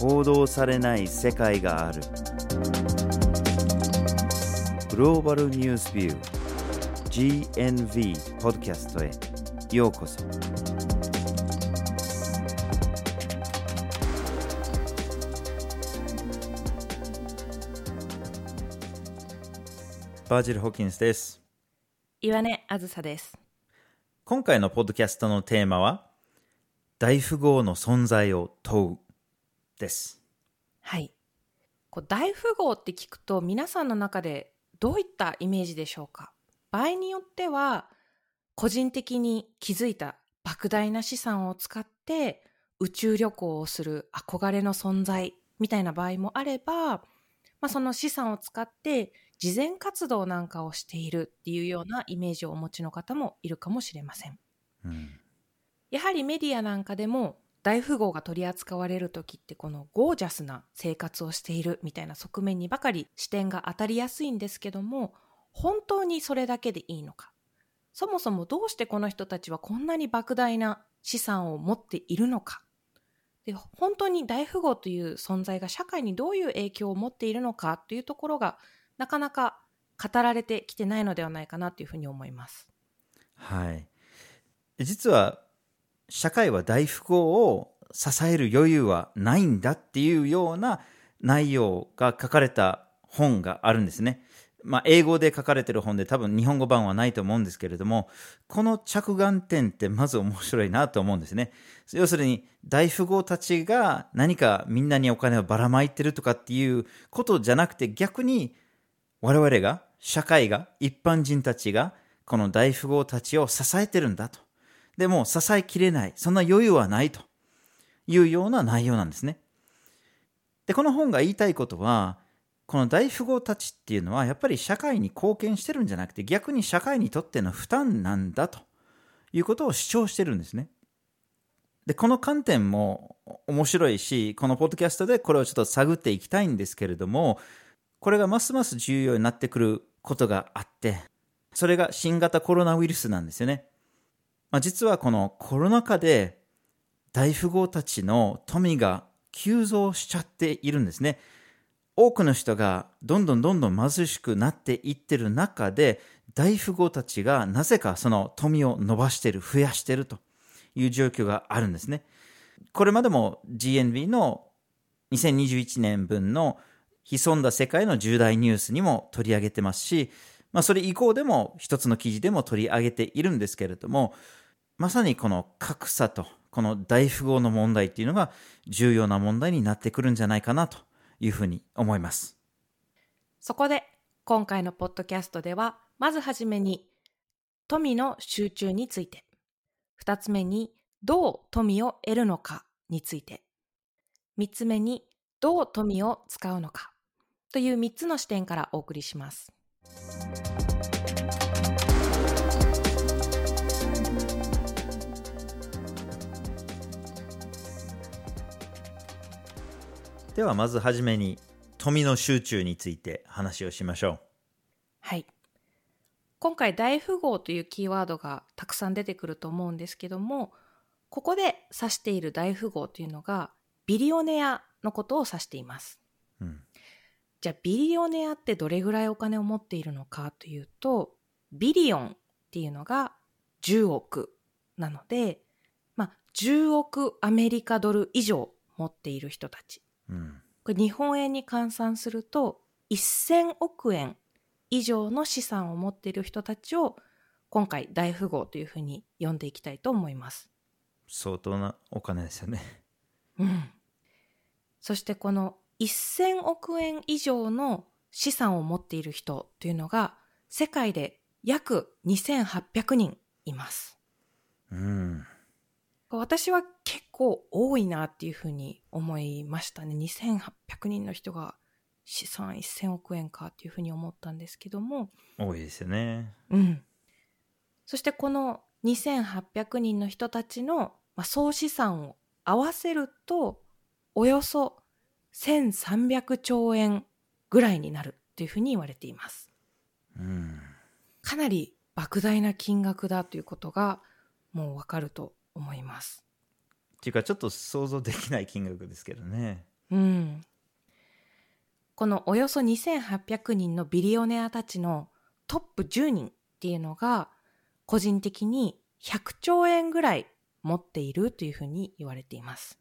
報道されない世界がある。グローバルニュースビュー GNV ポッドキャストへ。ようこそ。バージル・ホーキンスです。岩根あずさです。今回のポッドキャストのテーマは大富豪の存在を問うですはい。こう大富豪って聞くと皆さんの中でどういったイメージでしょうか？場合によっては個人的に築いた莫大な資産を使って宇宙旅行をする憧れの存在みたいな場合もあれば、まあ、その資産を使って慈善活動なんかをしているっていうようなイメージをお持ちの方もいるかもしれません。うんやはりメディアなんかでも大富豪が取り扱われる時ってこのゴージャスな生活をしているみたいな側面にばかり視点が当たりやすいんですけども本当にそれだけでいいのか？そもそもどうしてこの人たちはこんなに莫大な資産を持っているのか？で本当に大富豪という存在が社会にどういう影響を持っているのかというところがなかなか語られてきてないのではないかなというふうに思います。はい。実は社会は大富豪を支える余裕はないんだっていうような内容が書かれた本があるんですね。まあ、英語で書かれてる本で多分日本語版はないと思うんですけれども、この着眼点ってまず面白いなと思うんですね。要するに大富豪たちが何かみんなにお金をばらまいてるとかっていうことじゃなくて逆に我々が、社会が、一般人たちがこの大富豪たちを支えてるんだと。でも支えきれない。そんな余裕はないというような内容なんですね。で、この本が言いたいことは、この大富豪たちっていうのはやっぱり社会に貢献してるんじゃなくて逆に社会にとっての負担なんだということを主張してるんですね。で、この観点も面白いし、このポッドキャストでこれをちょっと探っていきたいんですけれども、これがますます重要になってくることがあって、それが新型コロナウイルスなんですよね。まあ、実はこのコロナ禍で大富豪たちの富が急増しちゃっているんですね。多くの人がどんどんどんどん貧しくなっていってる中で大富豪たちがなぜかその富を伸ばしてる、増やしてるという状況があるんですね。これまでも GNB の2021年分の潜んだ世界の重大ニュースにも取り上げてますし、まあ、それ以降でも一つの記事でも取り上げているんですけれども、まさにこの格差とこの大富豪の問題っていうのが重要な問題になってくるんじゃないかなというふうに思います。そこで今回のポッドキャストではまずはじめに富の集中について2つ目にどう富を得るのかについて3つ目にどう富を使うのかという3つの視点からお送りします。ではまずはじめに富の集中について話をしましょはい。今回大富豪というキーワードがたくさん出てくると思うんですけども、ここで指している大富豪というのがビリオネアのことを指しています。う。うん。じゃあビリオネアってどれぐらいお金を持っているのかというと、ビリオンっていうのが10億なので、まあ10億アメリカドル以上持っている人たち。うん。これ日本円に換算すると1000億円以上の資産を持っている人たちを今回大富豪というふうに呼んでいきたいと思います。相当なお金ですよね。うん。そしてこの1000億円以上の資産を持っている人というのが世界で約2800人います。うん。私は結構多いなっていうふうに思いましたね。2800人の人が資産1000億円かっていうふうに思ったんですけども、多いですよね。うん。そしてこの2800人の人たちの、まあ、総資産を合わせると、およそ1300兆円ぐらいになるというふうに言われています。うん。かなり莫大な金額だということがもうわかると思います。っていうかちょっと想像できない金額ですけどね。うん。このおよそ2800人のビリオネアたちのトップ10人っていうのが、個人的に100兆円ぐらい持っているというふうに言われています。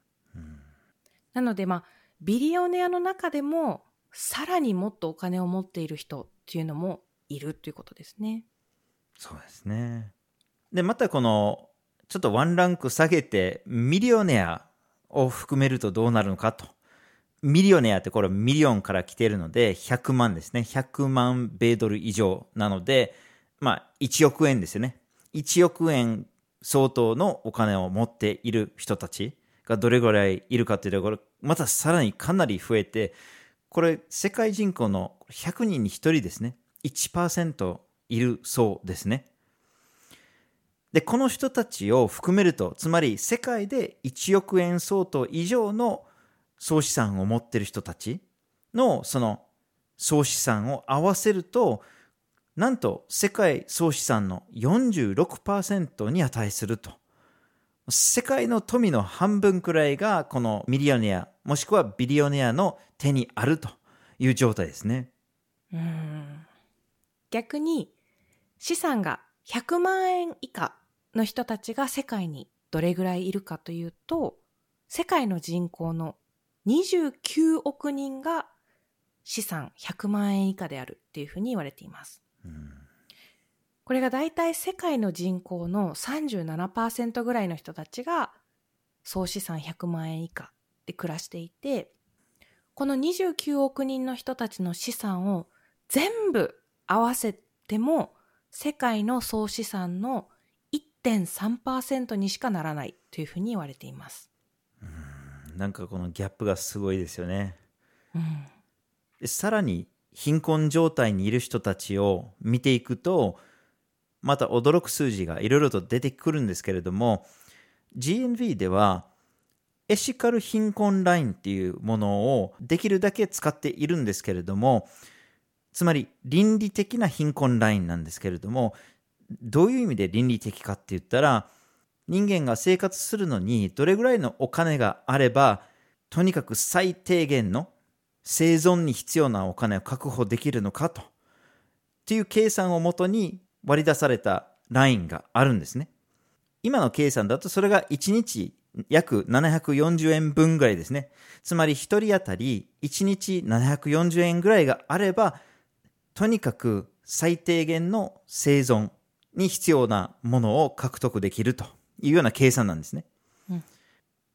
なので、まあ、ビリオネアの中でも、さらにもっとお金を持っている人っていうのもいるということですね。そうですね。で、またこの、ちょっとワンランク下げて、ミリオネアを含めるとどうなるのかと。ミリオネアってこれミリオンから来てるので、100万ですね。100万米ドル以上なので、まあ、1億円ですよね。1億円相当のお金を持っている人たちがどれぐらいいるかというところ、またさらにかなり増えて、これ世界人口の100人に1人ですね。1%いるそうですね。で、この人たちを含めると、つまり世界で1億円相当以上の総資産を持ってる人たちのその総資産を合わせると、なんと世界総資産の46%に値すると。世界の富の半分くらいがこのミリオネア、もしくはビリオネアの手にあるという状態ですね。うん逆に資産が100万円以下の人たちが世界にどれぐらいいるかというと世界の人口の29億人が資産100万円以下であるっていうふうに言われています。これが大体世界の人口の37%ぐらいの人たちが総資産100万円以下で暮らしていてこの29億人の人たちの資産を全部合わせても世界の総資産の1.3%にしかならないというふうに言われています。なんかこのギャップがすごいですよね。うんでさらに貧困状態にいる人たちを見ていくとまた驚く数字がいろいろと出てくるんですけれども GNV ではエシカル貧困ラインっていうものをできるだけ使っているんですけれどもつまり倫理的な貧困ラインなんですけれどもどういう意味で倫理的かって言ったら人間が生活するのにどれぐらいのお金があればとにかく最低限の生存に必要なお金を確保できるのかとっていう計算をもとに割り出されたラインがあるんですね。今の計算だとそれが1日約740円分ぐらいですね。つまり1人当たり1日740円ぐらいがあればとにかく最低限の生存に必要なものを獲得できるというような計算なんですね。うん。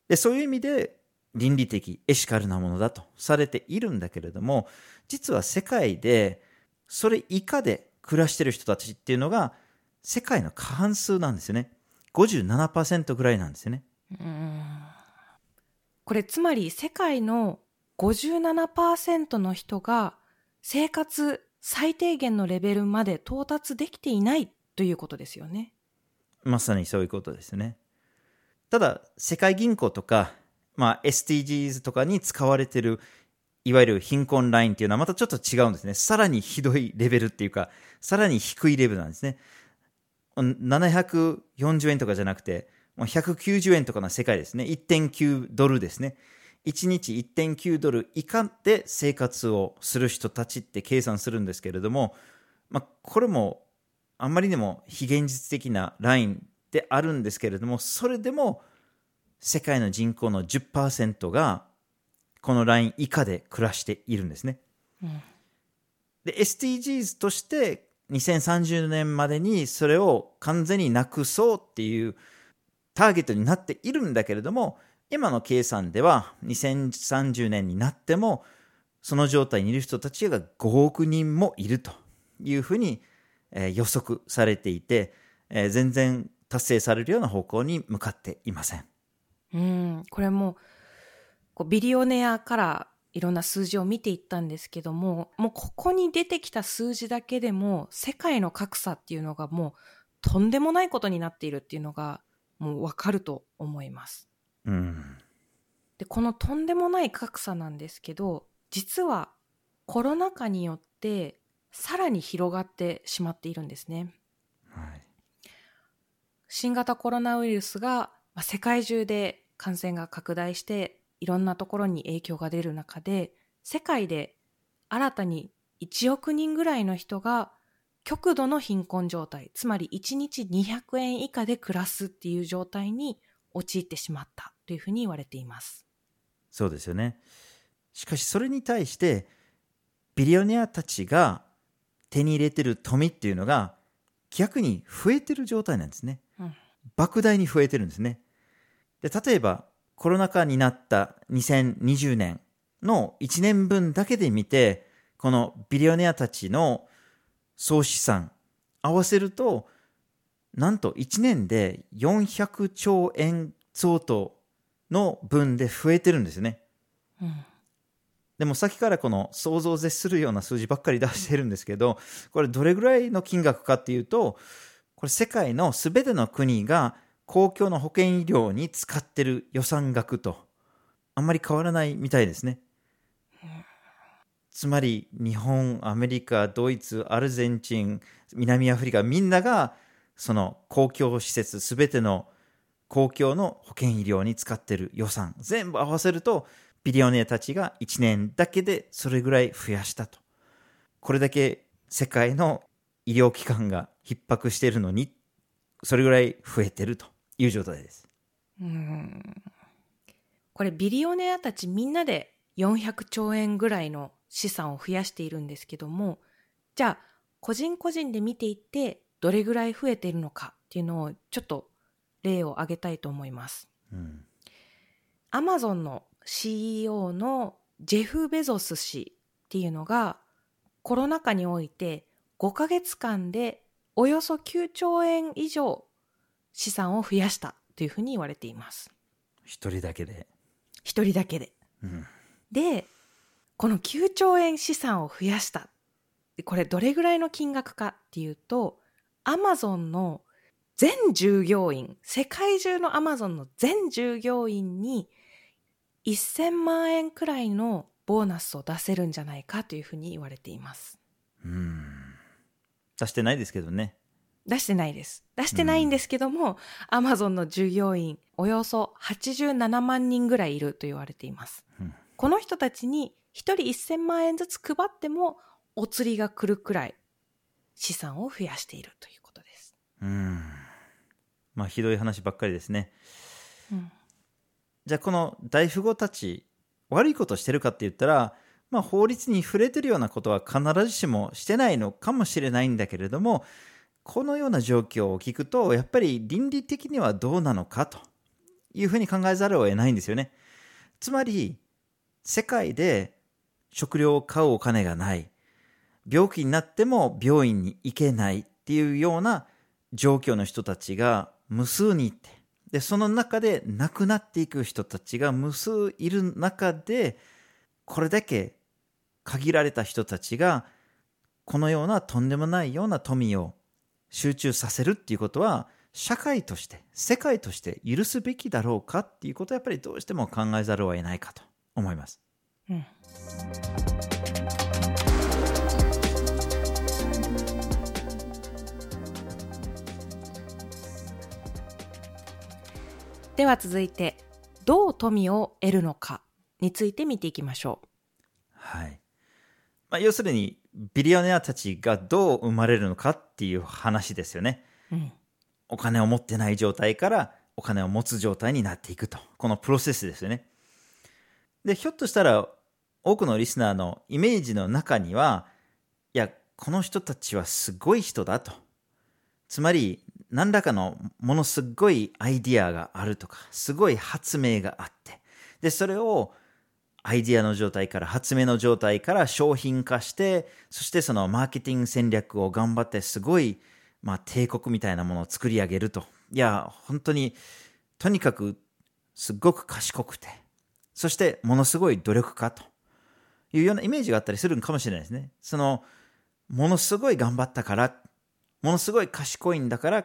でそういう意味で倫理的エシカルなものだとされているんだけれども実は世界でそれ以下で暮らしてる人たちっていうのが世界の過半数なんですよね。57%ぐらいなんですよね。うん。これつまり世界の57%の人が生活最低限のレベルまで到達できていないということですよね。まさにそういうことですね。ただ世界銀行とか、まあ、SDGs とかに使われてるいわゆる貧困ラインっていうのはまたちょっと違うんですね。さらにひどいレベルっていうかさらに低いレベルなんですね。740円とかじゃなくてもう190円とかの世界ですね。1.9ドルですね。1日1.9ドル以下で生活をする人たちって計算するんですけれども、まあ、これもあんまりにも非現実的なラインであるんですけれどもそれでも世界の人口の10%がこのライン以下で暮らしているんですね。うんで SDGs として2030年までにそれを完全になくそうっていうターゲットになっているんだけれども今の計算では2030年になってもその状態にいる人たちが5億人もいるというふうに、えー予測されていて、えー全然達成されるような方向に向かっていません。うん、これもこうビリオネアからいろんな数字を見ていったんですけどももうここに出てきた数字だけでも世界の格差っていうのがもうとんでもないことになっているっていうのがもうわかると思います。うん。でこのとんでもない格差なんですけど実はコロナ禍によってさらに広がってしまっているんですね。はい。新型コロナウイルスがまあ世界中で感染が拡大していろんなところに影響が出る中で世界で新たに1億人ぐらいの人が極度の貧困状態つまり1日200円以下で暮らすっていう状態に陥ってしまったというふうに言われていますそうですよねしかしそれに対してビリオネアたちが手に入れてる富っていうのが逆に増えてる状態なんですね、うん。莫大に増えてるんですね。で例えばコロナ禍になった2020年の1年分だけで見てこのビリオネアたちの総資産合わせるとなんと1年で400兆円相当の分で増えてるんですよね。うんでもさっきからこの想像を絶するような数字ばっかり出してるんですけど、これどれぐらいの金額かっていうと、これ世界のすべての国が公共の保険医療に使ってる予算額とあんまり変わらないみたいですね。つまり日本、アメリカ、ドイツ、アルゼンチン、南アフリカみんながその公共施設すべての公共の保険医療に使ってる予算全部合わせるとビリオネアたちが1年だけでそれぐらい増やしたと。これだけ世界の医療機関が逼迫しているのに、それぐらい増えてるという状態です。うんこれビリオネアたちみんなで400兆円ぐらいの資産を増やしているんですけどもじゃあ個人個人で見ていってどれぐらい増えているのかっていうのをちょっと例を挙げたいと思います。うん。アマゾンの CEO のジェフ・ベゾス氏っていうのがコロナ禍において5ヶ月間でおよそ9兆円以上資産を増やしたというふうに言われています。一人だけで？一人だけで。うん。で、この9兆円資産を増やした。でこれどれぐらいの金額かっていうと、アマゾンの全従業員、世界中のアマゾンの全従業員に1000万円くらいのボーナスを出せるんじゃないかというふうに言われています。うん。出してないですけどね。出してないです。出してないんですけども、アマゾンの従業員およそ87万人ぐらいいると言われています。うんこの人たちに1人1000万円ずつ配ってもお釣りが来るくらい資産を増やしているということです。うん。まあ、ひどい話ばっかりですね。うんじゃあ、この大富豪たち、悪いことしてるかって言ったら、まあ、法律に触れてるようなことは必ずしもしてないのかもしれないんだけれども、このような状況を聞くと、やっぱり倫理的にはどうなのかというふうに考えざるを得ないんですよね。つまり、世界で食料を買うお金がない、病気になっても病院に行けないっていうような状況の人たちが無数にいて、で、その中で亡くなっていく人たちが無数いる中で、これだけ限られた人たちが、このようなとんでもないような富を集中させるっていうことは、社会として、世界として許すべきだろうかっていうことはやっぱりどうしても考えざるを得ないかと思います。うんでは続いてどう富を得るのかについて見ていきましょはい。まあ、要するに、ビリオネアたちがどう生まれるのかっていう話ですよね。う。うんお金を持ってない状態からお金を持つ状態になっていくと。このプロセスですよね。で、ひょっとしたら多くのリスナーのイメージの中には、いや、この人たちはすごい人だと。つまり、何らかのものすごいアイディアがあるとか、すごい発明があって、で、それをアイディアの状態から発明の状態から商品化して、そしてそのマーケティング戦略を頑張ってすごい、まあ帝国みたいなものを作り上げると。いや、本当に、とにかくすごく賢くて、そしてものすごい努力家というようなイメージがあったりするかもしれないですね。その、ものすごい頑張ったから、ものすごい賢いんだから、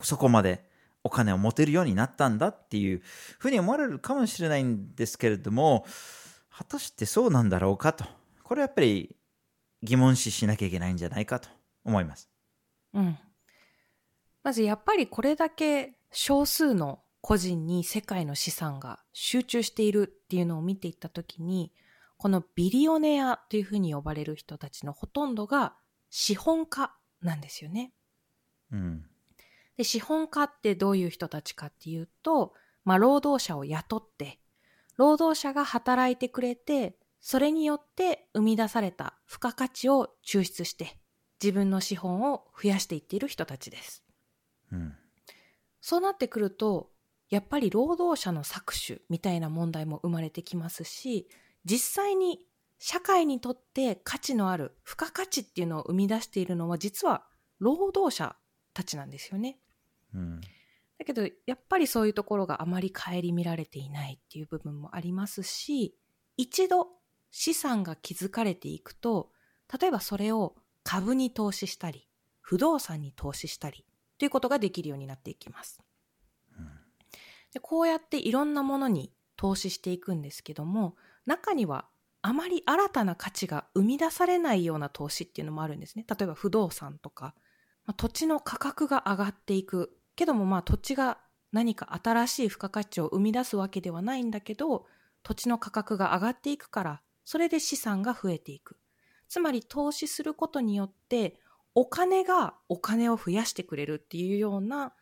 そこまでお金を持てるようになったんだっていうふうに思われるかもしれないんですけれども、果たしてそうなんだろうかと。これはやっぱり疑問視しなきゃいけないんじゃないかと思います。うん。まずやっぱりこれだけ少数の個人に世界の資産が集中しているっていうのを見ていった時にこのビリオネアというふうに呼ばれる人たちのほとんどが資本家なんですよね。うん。で資本家ってどういう人たちかっていうと、まあ、労働者を雇って労働者が働いてくれてそれによって生み出された付加価値を抽出して自分の資本を増やしていっている人たちです。うん。そうなってくるとやっぱり労働者の搾取みたいな問題も生まれてきますし実際に社会にとって価値のある付加価値っていうのを生み出しているのは実は労働者たちなんですよね。うん。だけどやっぱりそういうところがあまり顧みられていないっていう部分もありますし一度資産が築かれていくと例えばそれを株に投資したり不動産に投資したりということができるようになっていきます。でこうやっていろんなものに投資していくんですけども中にはあまり新たな価値が生み出されないような投資っていうのもあるんですね。例えば不動産とか、まあ土地の価格が上がっていくけどもまあ土地が何か新しい付加価値を生み出すわけではないんだけど土地の価格が上がっていくからそれで資産が増えていくつまり投資することによってお金がお金を増やしてくれるっていうような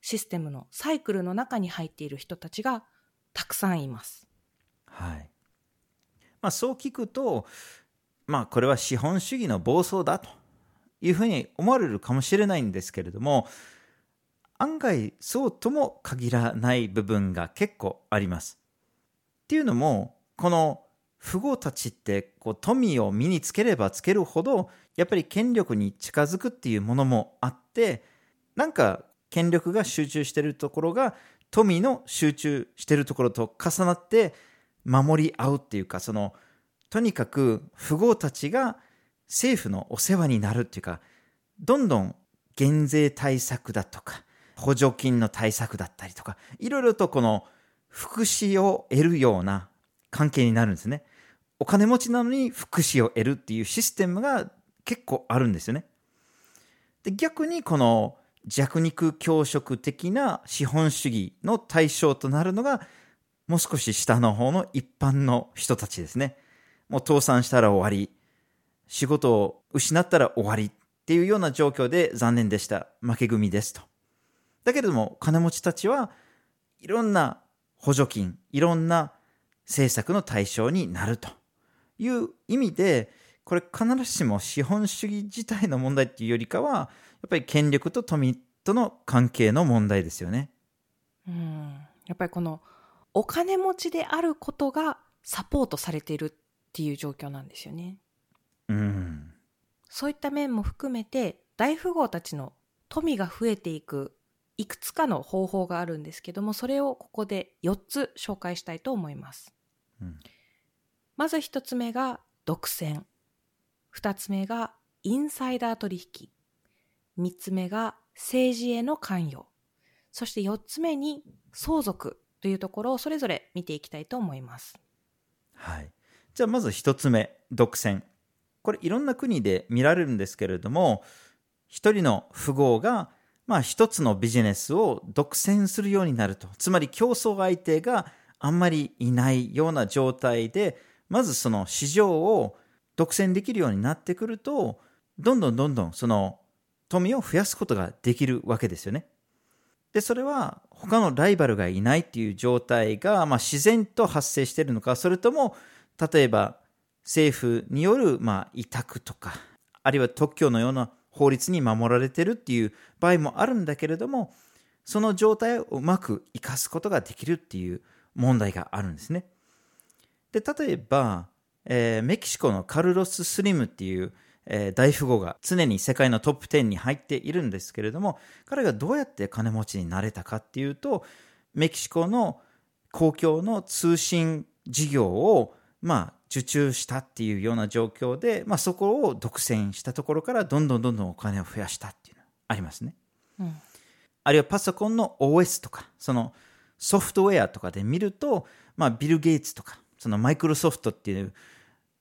システムのサイクルの中に入っている人たちがたくさんいます。はい。まあ、そう聞くと、まあ、これは資本主義の暴走だというふうに思われるかもしれないんですけれども、案外そうとも限らない部分が結構あります。っていうのも、この富豪たちってこう富を身につければつけるほど、やっぱり権力に近づくっていうものもあって、なんか権力が集中してるところが富の集中してるところと重なって守り合うっていうかそのとにかく富豪たちが政府のお世話になるっていうかどんどん減税対策だとか補助金の対策だったりとかいろいろとこの福祉を得るような関係になるんですね。お金持ちなのに福祉を得るっていうシステムが結構あるんですよね。で逆にこの弱肉強食的な資本主義の対象となるのがもう少し下の方の一般の人たちですね。もう倒産したら終わり、仕事を失ったら終わりっていうような状況で残念でした。負け組ですと。だけれども金持ちたちはいろんな補助金、いろんな政策の対象になるという意味で、これ必ずしも資本主義自体の問題っていうよりかは、やっぱり権力と富との関係の問題ですよね。うんやっぱりこのお金持ちであることがサポートされているっていう状況なんですよね。うん。そういった面も含めて大富豪たちの富が増えていくいくつかの方法があるんですけどもそれをここで4つ紹介したいと思います。うんまず1つ目が独占2つ目がインサイダー取引3つ目が政治への関与そして4つ目に相続というところをそれぞれ見ていきたいと思います。はい。じゃあまず一つ目、独占。これいろんな国で見られるんですけれども、一人の富豪が、まあ一つのビジネスを独占するようになると。つまり競争相手があんまりいないような状態で、まずその市場を独占できるようになってくると、どんどんどんどんその富を増やすことができるわけですよね。で、それは他のライバルがいないっていう状態が、まあ、自然と発生しているのか、それとも、例えば政府による、まあ、委託とか、あるいは特許のような法律に守られてるっていう場合もあるんだけれども、その状態をうまく生かすことができるっていう問題があるんですね。で、例えば、えーメキシコのカルロス・スリムっていう、えー大富豪が常に世界のトップ10に入っているんですけれども、彼がどうやって金持ちになれたかっていうと、メキシコの公共の通信事業を、まあ、受注したっていうような状況で、まあ、そこを独占したところから、どんどんどんどんお金を増やしたっていうのがありますね。うんあるいはパソコンの OS とか、そのソフトウェアとかで見ると、まあ、ビル・ゲイツとか、そのマイクロソフトっていう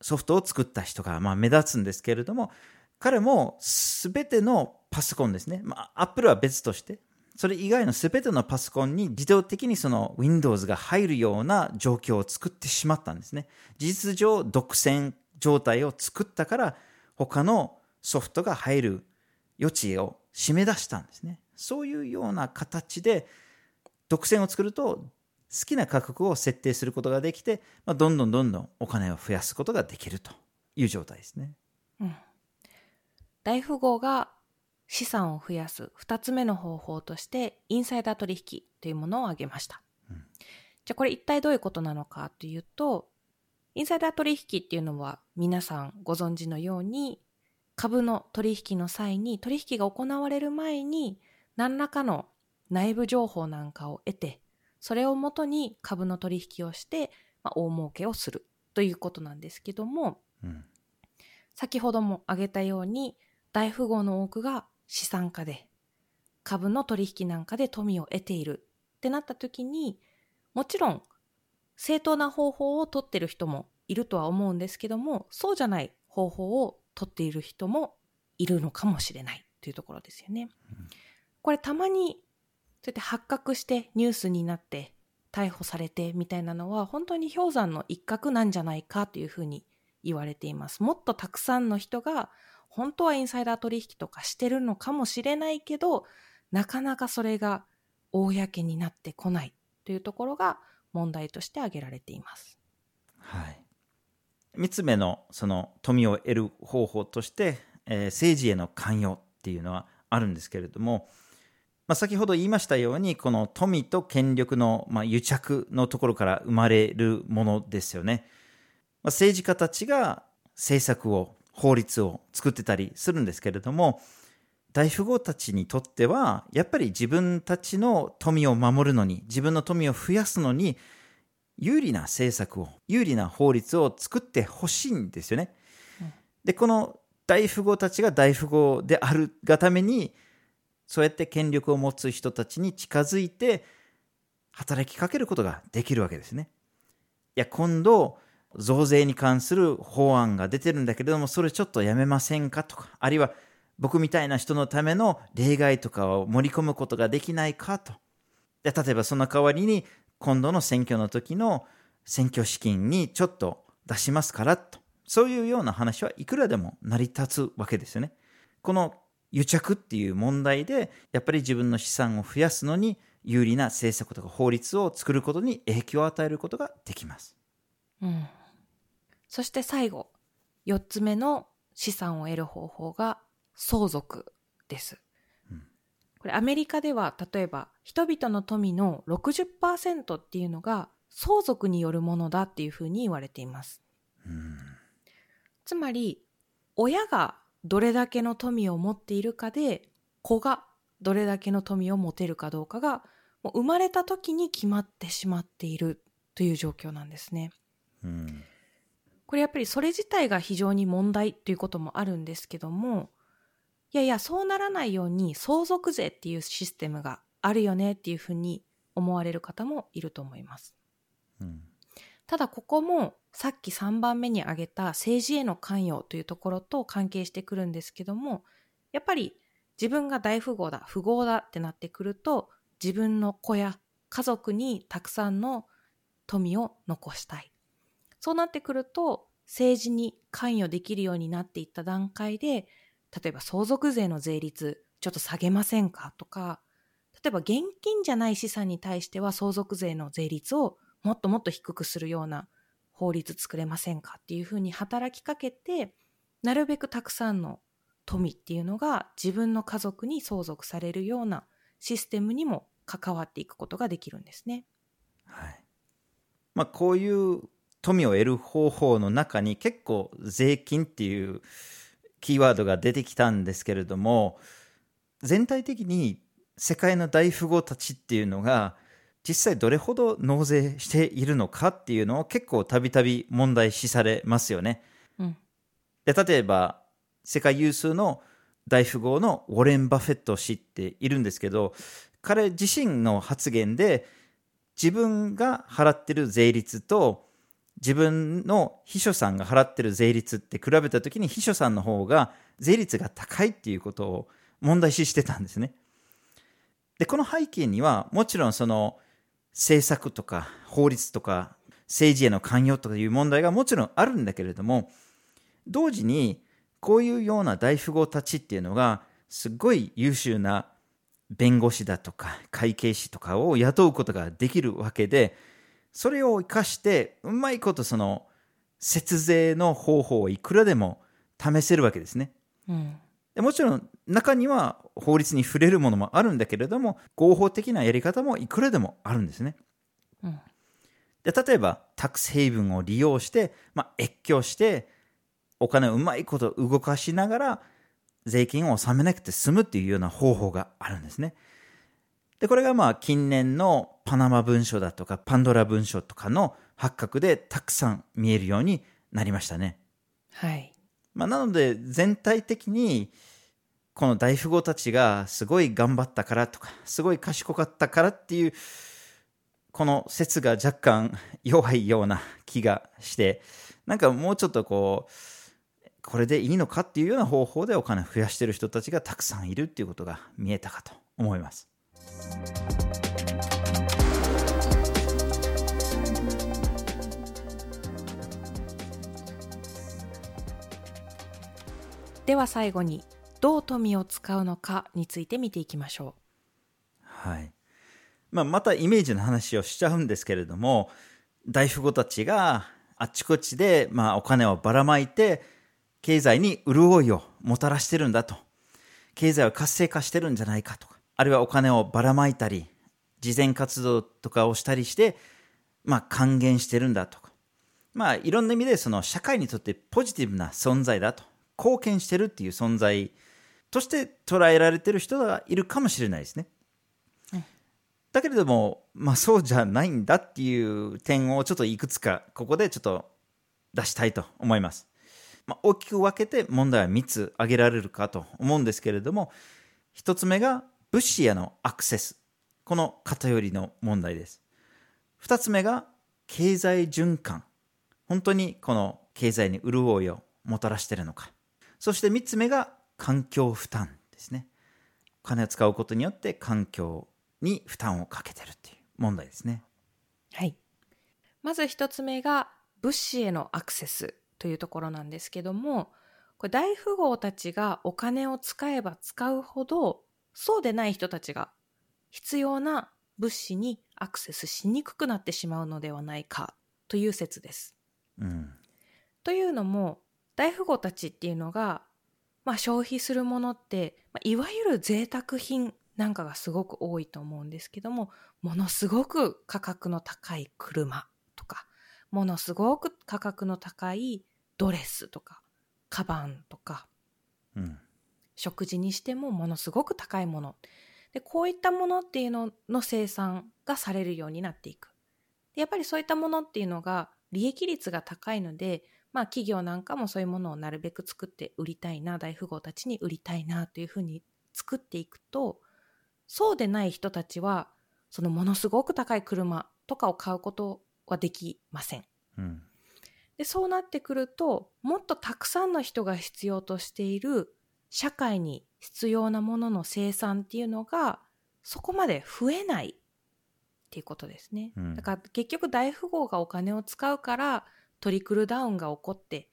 ソフトを作った人がまあ目立つんですけれども、彼もすべてのパソコンですね、まあ、アップルは別として、それ以外の全てのパソコンに自動的にその Windows が入るような状況を作ってしまったんですね。事実上、独占状態を作ったから、他のソフトが入る余地を締め出したんですね。そういうような形で、独占を作ると、好きな価格を設定することができて、まあ、どんどんどんどんお金を増やすことができるという状態ですね。うん。大富豪が資産を増やす2つ目の方法としてインサイダー取引というものを挙げました。うん、じゃあこれ一体どういうことなのかというとインサイダー取引っていうのは皆さんご存知のように株の取引の際に取引が行われる前に何らかの内部情報なんかを得てそれをもとに株の取引をして、まあ、大儲けをするということなんですけども、うん、先ほども挙げたように大富豪の多くが資産家で株の取引なんかで富を得ているってなった時にもちろん正当な方法をとってる人もいるとは思うんですけどもそうじゃない方法をとっている人もいるのかもしれないというところですよね。これたまにそうやって発覚してニュースになって逮捕されてみたいなのは本当に氷山の一角なんじゃないかというふうに言われています。もっとたくさんの人が本当はインサイダー取引とかしてるのかもしれないけど、なかなかそれが公になってこないというところが問題として挙げられています。はい。三つ目のその富を得る方法として、えー、政治への関与っていうのはあるんですけれども、まあ、先ほど言いましたようにこの富と権力の、まあ、癒着のところから生まれるものですよね。まあ、政治家たちが政策を法律を作ってたりするんですけれども大富豪たちにとってはやっぱり自分たちの富を守るのに自分の富を増やすのに有利な政策を有利な法律を作ってほしいんですよね。でこの大富豪たちが大富豪であるがためにそうやって権力を持つ人たちに近づいて働きかけることができるわけですね。いや今度増税に関する法案が出てるんだけれども、それちょっとやめませんかとか、あるいは僕みたいな人のための例外とかを盛り込むことができないかと。で例えばその代わりに、今度の選挙の時の選挙資金にちょっと出しますからと。そういうような話はいくらでも成り立つわけですよね。この癒着っていう問題で、やっぱり自分の資産を増やすのに有利な政策とか法律を作ることに影響を与えることができます。うんそして最後、4つ目の資産を得る方法が相続です。これアメリカでは例えば人々の富の60%っていうのが相続によるものだっていうふうに言われています。つまり親がどれだけの富を持っているかで子がどれだけの富を持てるかどうかがもう生まれた時に決まってしまっているという状況なんですね。うんこれやっぱりそれ自体が非常に問題ということもあるんですけども、いやいや、そうならないように相続税っていうシステムがあるよねっていうふうに思われる方もいると思います。うん、ただここもさっき3番目に挙げた政治への関与というところと関係してくるんですけども、やっぱり自分が大富豪だ、富豪だってなってくると、自分の子や家族にたくさんの富を残したい。そうなってくると政治に関与できるようになっていった段階で例えば相続税の税率ちょっと下げませんかとか例えば現金じゃない資産に対しては相続税の税率をもっともっと低くするような法律作れませんかっていうふうに働きかけてなるべくたくさんの富っていうのが自分の家族に相続されるようなシステムにも関わっていくことができるんですね。はいまあ、こういう富を得る方法の中に結構税金っていうキーワードが出てきたんですけれども全体的に世界の大富豪たちっていうのが実際どれほど納税しているのかっていうのを結構たびたび問題視されますよね。うん、で例えば世界有数の大富豪のウォレン・バフェット氏っているんですけど彼自身の発言で自分が払ってる税率と自分の秘書さんが払ってる税率って比べた時に秘書さんの方が税率が高いっていうことを問題視してたんですね。で、この背景には、もちろんその政策とか法律とか政治への関与とかいう問題がもちろんあるんだけれども、同時にこういうような大富豪たちっていうのが、すごい優秀な弁護士だとか会計士とかを雇うことができるわけで、それを生かして、うまいことその節税の方法をいくらでも試せるわけですね。うん、でもちろん中には法律に触れるものもあるんだけれども合法的なやり方もいくらでもあるんですね。うん、で例えばタックスヘイブンを利用して、まあ、越境してお金をうまいこと動かしながら税金を納めなくて済むっていうような方法があるんですね。で、これがまあ近年のパナマ文書だとかパンドラ文書とかの発覚でたくさん見えるようになりましたね。はい。まあ、なので全体的にこの大富豪たちがすごい頑張ったからとか、すごい賢かったからっていう、この説が若干弱いような気がして、なんかもうちょっとこう、これでいいのかっていうような方法でお金を増やしてる人たちがたくさんいるっていうことが見えたかと思います。では最後にどう富を使うのかについて見ていきましょう。はい。まあ、またイメージの話をしちゃうんですけれども大富豪たちがあちこちで、まあ、お金をばらまいて経済に潤いをもたらしてるんだと。経済を活性化してるんじゃないかと。あるいはお金をばらまいたり慈善活動とかをしたりして、まあ、還元してるんだとかまあいろんな意味でその社会にとってポジティブな存在だと貢献してるっていう存在として捉えられてる人がいるかもしれないですね。だけれども、まあそうじゃないんだっていう点をちょっといくつかここでちょっと出したいと思います。まあ、大きく分けて問題は3つ挙げられるかと思うんですけれども、1つ目が物資へのアクセス。この偏りの問題です。2つ目が経済循環。本当にこの経済に潤いをもたらしているのか。そして3つ目が環境負担ですね。お金を使うことによって環境に負担をかけてるっていう問題ですね。はい。まず1つ目が物資へのアクセスというところなんですけども、これ大富豪たちがお金を使えば使うほど、そうでない人たちが必要な物資にアクセスしにくくなってしまうのではないかという説です。うん、というのも大富豪たちっていうのが、まあ、消費するものって、まあ、いわゆる贅沢品なんかがすごく多いと思うんですけどもものすごく価格の高い車とかものすごく価格の高いドレスとかカバンとか、うん、食事にしてもものすごく高いもの。でこういったものっていうのの生産がされるようになっていく。でやっぱりそういったものっていうのが利益率が高いのでまあ企業なんかもそういうものをなるべく作って売りたいな、大富豪たちに売りたいなというふうに作っていくと、そうでない人たちは、そのものすごく高い車とかを買うことはできません。うん、でそうなってくると、もっとたくさんの人が必要としている社会に必要なものの生産っていうのが、そこまで増えないっていうことですね。うん、だから結局大富豪がお金を使うから、トリクルダウンが起こって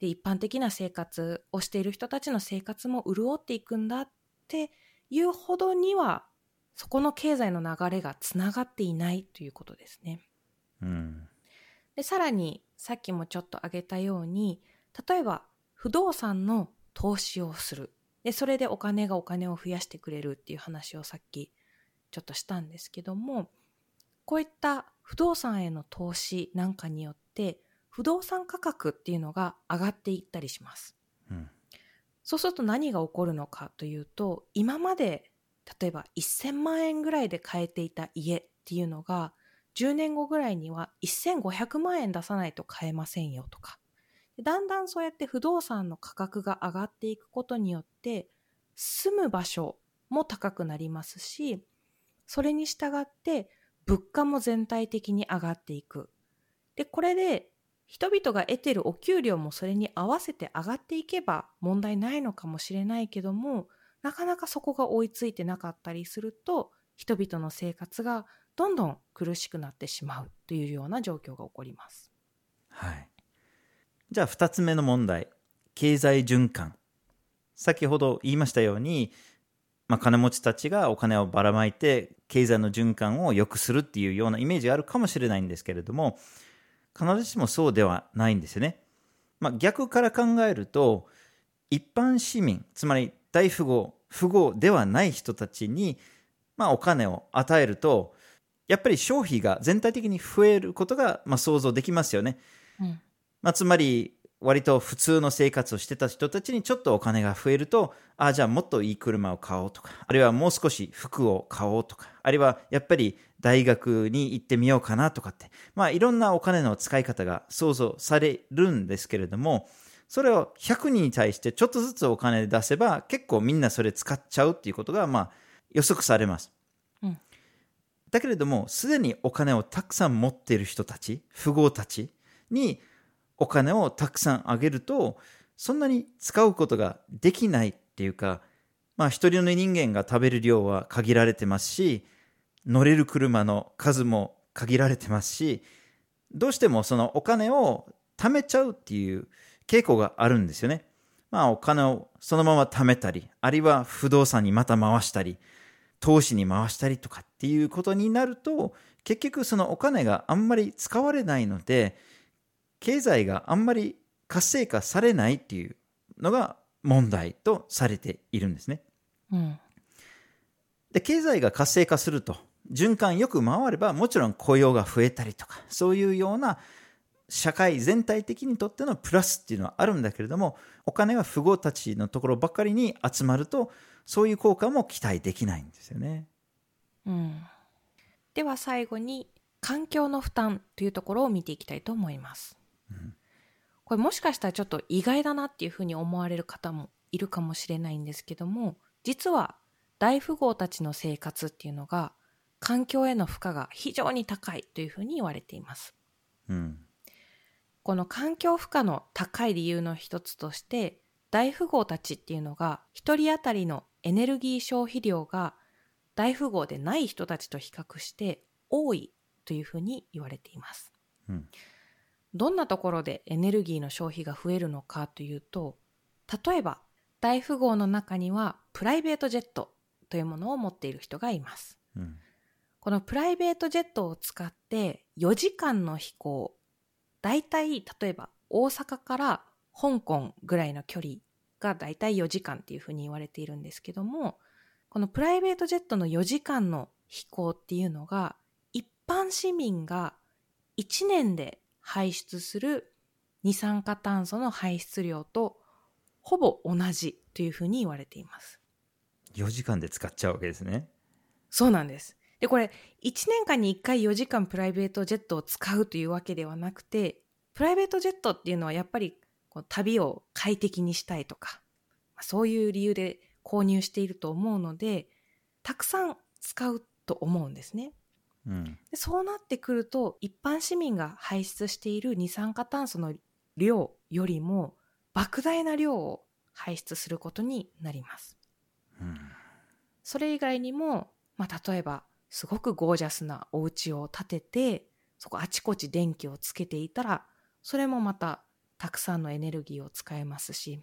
で一般的な生活をしている人たちの生活も潤っていくんだっていうほどにはそこの経済の流れがつながっていないということですね。うん、でさらにさっきもちょっと挙げたように例えば不動産の投資をする。でそれでお金がお金を増やしてくれるっていう話をさっきちょっとしたんですけどもこういった不動産への投資なんかによって不動産価格っていうのが上がっていったりします。うん、そうすると何が起こるのかというと今まで例えば1000万円ぐらいで買えていた家っていうのが10年後ぐらいには1500万円出さないと買えませんよとかだんだんそうやって不動産の価格が上がっていくことによって住む場所も高くなりますしそれに従って物価も全体的に上がっていくでこれで人々が得てるお給料もそれに合わせて上がっていけば問題ないのかもしれないけどもなかなかそこが追いついてなかったりすると人々の生活がどんどん苦しくなってしまうというような状況が起こります。はい。じゃあ2つ目の問題。経済循環。先ほど言いましたように、まあ、金持ちたちがお金をばらまいて経済の循環を良くするっていうようなイメージがあるかもしれないんですけれども必ずしもそうではないんですよね。まあ、逆から考えると一般市民つまり大富豪富豪ではない人たちに、まあ、お金を与えるとやっぱり消費が全体的に増えることが、まあ、想像できますよね。うんまあ、つまり割と普通の生活をしてた人たちにちょっとお金が増えるとああじゃあもっといい車を買おうとかあるいはもう少し服を買おうとかあるいはやっぱり大学に行ってみようかなとかってまあいろんなお金の使い方が想像されるんですけれどもそれを100人に対してちょっとずつお金出せば結構みんなそれ使っちゃうっていうことがまあ予測されます。うんだけれどもすでにお金をたくさん持っている人たち富豪たちにお金をたくさんあげるとそんなに使うことができないっていうかまあ一人の人間が食べる量は限られてますし乗れる車の数も限られてますしどうしてもそのお金を貯めちゃうっていう傾向があるんですよね。まあお金をそのまま貯めたりあるいは不動産にまた回したり投資に回したりとかっていうことになると結局そのお金があんまり使われないので経済があんまり活性化されないっていうのが問題とされているんですね。うんで経済が活性化すると循環よく回ればもちろん雇用が増えたりとかそういうような社会全体的にとってのプラスっていうのはあるんだけれどもお金が富豪たちのところばっかりに集まるとそういう効果も期待できないんですよね。うんでは最後に環境の負担というところを見ていきたいと思います。これもしかしたらちょっと意外だなっていうふうに思われる方もいるかもしれないんですけども実は大富豪たちの生活っていうのが環境への負荷が非常に高いというふうに言われています。うんこの環境負荷の高い理由の一つとして大富豪たちっていうのが一人当たりのエネルギー消費量が大富豪でない人たちと比較して多いというふうに言われています。うんどんなところでエネルギーの消費が増えるのかというと例えば大富豪の中にはプライベートジェットというものを持っている人がいます。うんこのプライベートジェットを使って4時間の飛行だいたい例えば大阪から香港ぐらいの距離がだいたい4時間っていうふうに言われているんですけどもこのプライベートジェットの4時間の飛行っていうのが一般市民が1年で排出する二酸化炭素の排出量とほぼ同じというふうに言われています。4時間で使っちゃうわけですね。そうなんです。で、これ、1年間に1回4時間プライベートジェットを使うというわけではなくて、プライベートジェットっていうのはやっぱりこう旅を快適にしたいとか、まあそういう理由で購入していると思うので、たくさん使うと思うんですね。うんでそうなってくると、一般市民が排出している二酸化炭素の量よりも、莫大な量を排出することになります。うんそれ以外にも、まあ、例えばすごくゴージャスなお家を建ててそこあちこち電気をつけていたらそれもまたたくさんのエネルギーを使えますし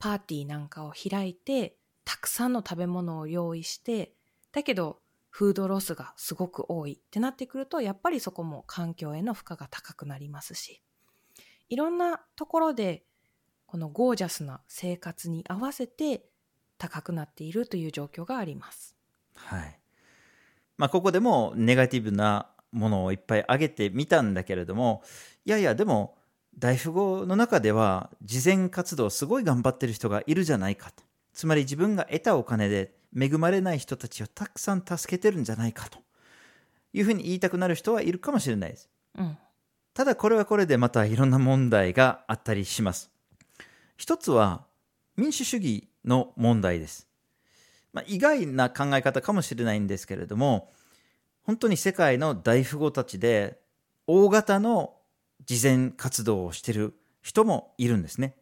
パーティーなんかを開いてたくさんの食べ物を用意してだけどフードロスがすごく多いってなってくるとやっぱりそこも環境への負荷が高くなりますしいろんなところでこのゴージャスな生活に合わせて高くなっているという状況があります。はい。まあ、ここでもネガティブなものをいっぱい挙げてみたんだけれども、いやいや、でも、大富豪の中では、慈善活動すごい頑張ってる人がいるじゃないかと。つまり自分が得たお金で恵まれない人たちをたくさん助けてるんじゃないかというふうに言いたくなる人はいるかもしれないです。うん。ただこれはこれでまたいろんな問題があったりします。一つは民主主義の問題です。まあ、意外な考え方かもしれないんですけれども、本当に世界の大富豪たちで大型の慈善活動をしている人もいるんですね。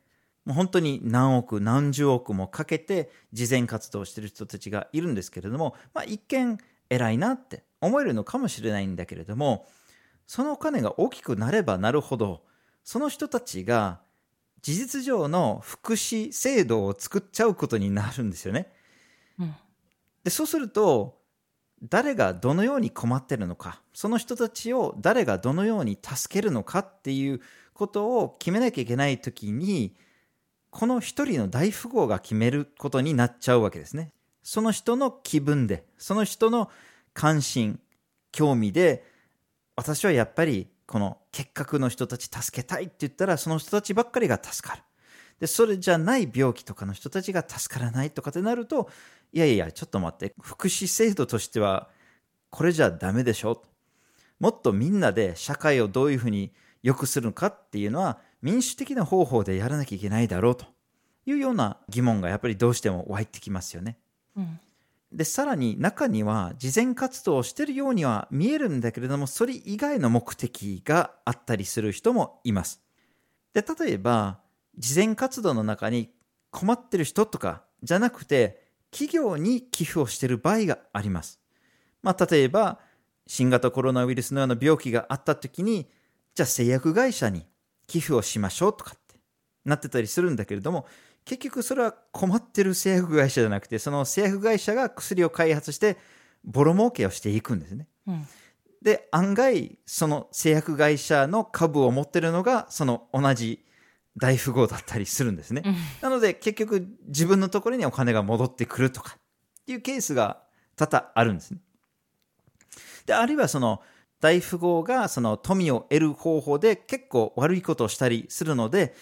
もう本当に何億何十億もかけて慈善活動をしている人たちがいるんですけれども、まあ、一見偉いなって思えるのかもしれないんだけれどもそのお金が大きくなればなるほどその人たちが事実上の福祉制度を作っちゃうことになるんですよね。うんでそうすると誰がどのように困ってるのかその人たちを誰がどのように助けるのかっていうことを決めなきゃいけない時にこの一人の大富豪が決めることになっちゃうわけですね。その人の気分でその人の関心興味で私はやっぱりこの結核の人たち助けたいって言ったらその人たちばっかりが助かる。で、それじゃない病気とかの人たちが助からないとかってなると、いやいや、ちょっと待って、福祉制度としてはこれじゃダメでしょ。もっとみんなで社会をどういうふうに良くするのかっていうのは民主的な方法でやらなきゃいけないだろうというような疑問がやっぱりどうしても湧いてきますよね。うんで、さらに中には慈善活動をしているようには見えるんだけれども、それ以外の目的があったりする人もいます。で、例えば、慈善活動の中に困ってる人とかじゃなくて、企業に寄付をしている場合があります。まあ、例えば、新型コロナウイルスのような病気があった時に、じゃあ製薬会社に寄付をしましょうとかってなってたりするんだけれども、結局それは困ってる製薬会社じゃなくて、その製薬会社が薬を開発して、ボロ儲けをしていくんですね。うんで、案外、その製薬会社の株を持ってるのが、その同じ大富豪だったりするんですね。うんなので、結局自分のところにお金が戻ってくるとかっていうケースが多々あるんですね。で、あるいはその大富豪がその富を得る方法で結構悪いことをしたりするので、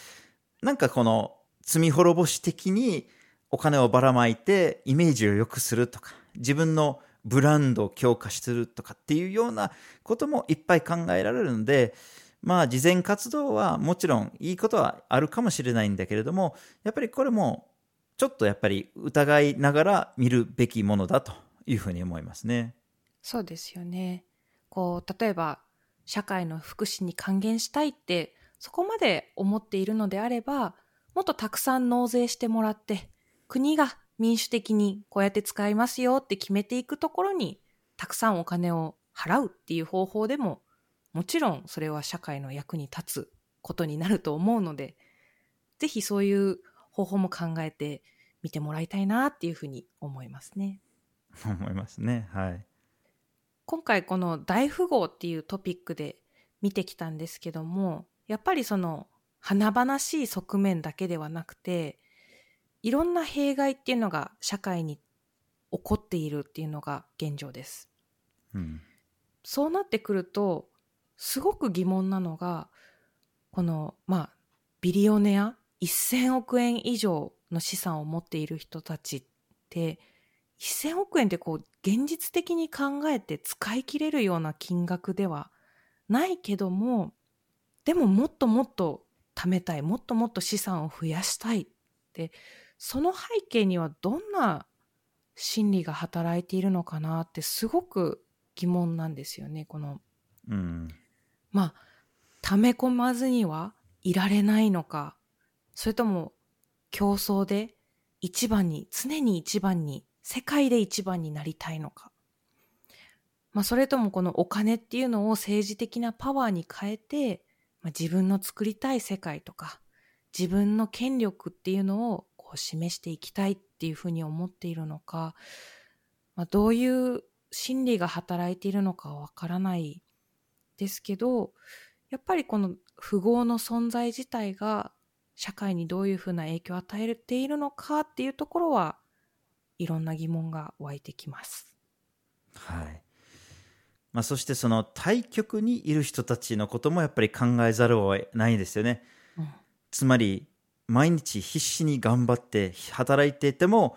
なんかこの罪滅ぼし的にお金をばらまいてイメージを良くするとか、自分のブランドを強化するとかっていうようなこともいっぱい考えられるので、まあ、慈善活動はもちろんいいことはあるかもしれないんだけれども、やっぱりこれもちょっとやっぱり疑いながら見るべきものだというふうに思いますね。そうですよね。こう、例えば、社会の福祉に還元したいって、そこまで思っているのであれば、もっとたくさん納税してもらって、国が民主的にこうやって使いますよって決めていくところに、たくさんお金を払うっていう方法でも、もちろんそれは社会の役に立つことになると思うので、ぜひそういう方法も考えてみてもらいたいなっていうふうに思いますね。思いますね。はい。今回この大富豪っていうトピックで見てきたんですけどもやっぱりその華々しい側面だけではなくていろんな弊害っていうのが社会に起こっているっていうのが現状です。うん。そうなってくるとすごく疑問なのがこのまあビリオネア1000億円以上の資産を持っている人たちって1000億円ってこう現実的に考えて使い切れるような金額ではないけどもでももっともっと貯めたいもっともっと資産を増やしたいってその背景にはどんな心理が働いているのかなってすごく疑問なんですよねこのうん。まあ溜め込まずにはいられないのかそれとも競争で一番に常に一番に世界で一番になりたいのか。まあそれともこのお金っていうのを政治的なパワーに変えて、まあ、自分の作りたい世界とか自分の権力っていうのをこう示していきたいっていうふうに思っているのか、まあ、どういう心理が働いているのかはわからないですけどやっぱりこの富豪の存在自体が社会にどういうふうな影響を与えているのかっていうところはいろんな疑問が湧いてきます。はい。まあ、そしてその対極にいる人たちのこともやっぱり考えざるを得ないですよね。うんつまり毎日必死に頑張って働いていても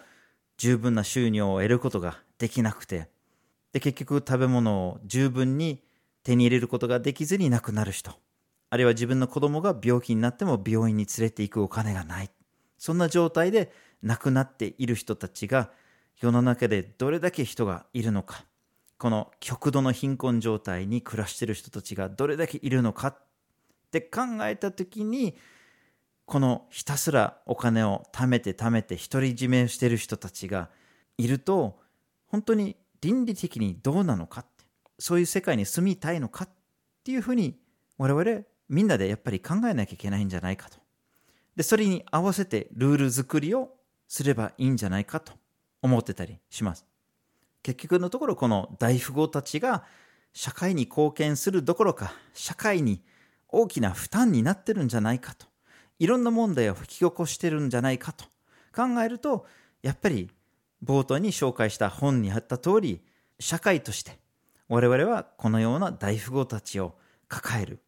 十分な収入を得ることができなくてで結局食べ物を十分に手に入れることができずに亡くなる人あるいは自分の子供が病気になっても病院に連れて行くお金がないそんな状態で亡くなっている人たちが世の中でどれだけ人がいるのか。この極度の貧困状態に暮らしている人たちがどれだけいるのか。って考えた時にこのひたすらお金を貯めて貯めて独り占めしている人たちがいると本当に倫理的にどうなのか。ってそういう世界に住みたいのかっていうふうに我々みんなでやっぱり考えなきゃいけないんじゃないかと。でそれに合わせてルール作りをすればいいんじゃないかと思ってたりします。結局のところこの大富豪たちが社会に貢献するどころか社会に大きな負担になってるんじゃないかといろんな問題を引き起こしてるんじゃないかと考えるとやっぱり冒頭に紹介した本にあった通り社会として我々はこのような大富豪たちを抱える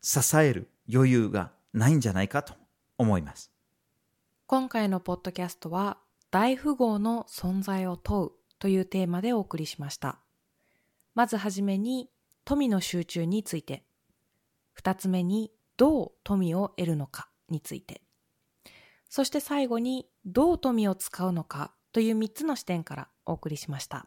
支える余裕がないんじゃないかと思います。今回のポッドキャストは大富豪の存在を問うというテーマでお送りしました。まずはじめに富の集中について。二つ目にどう富を得るのかについて。そして最後にどう富を使うのかという三つの視点からお送りしました。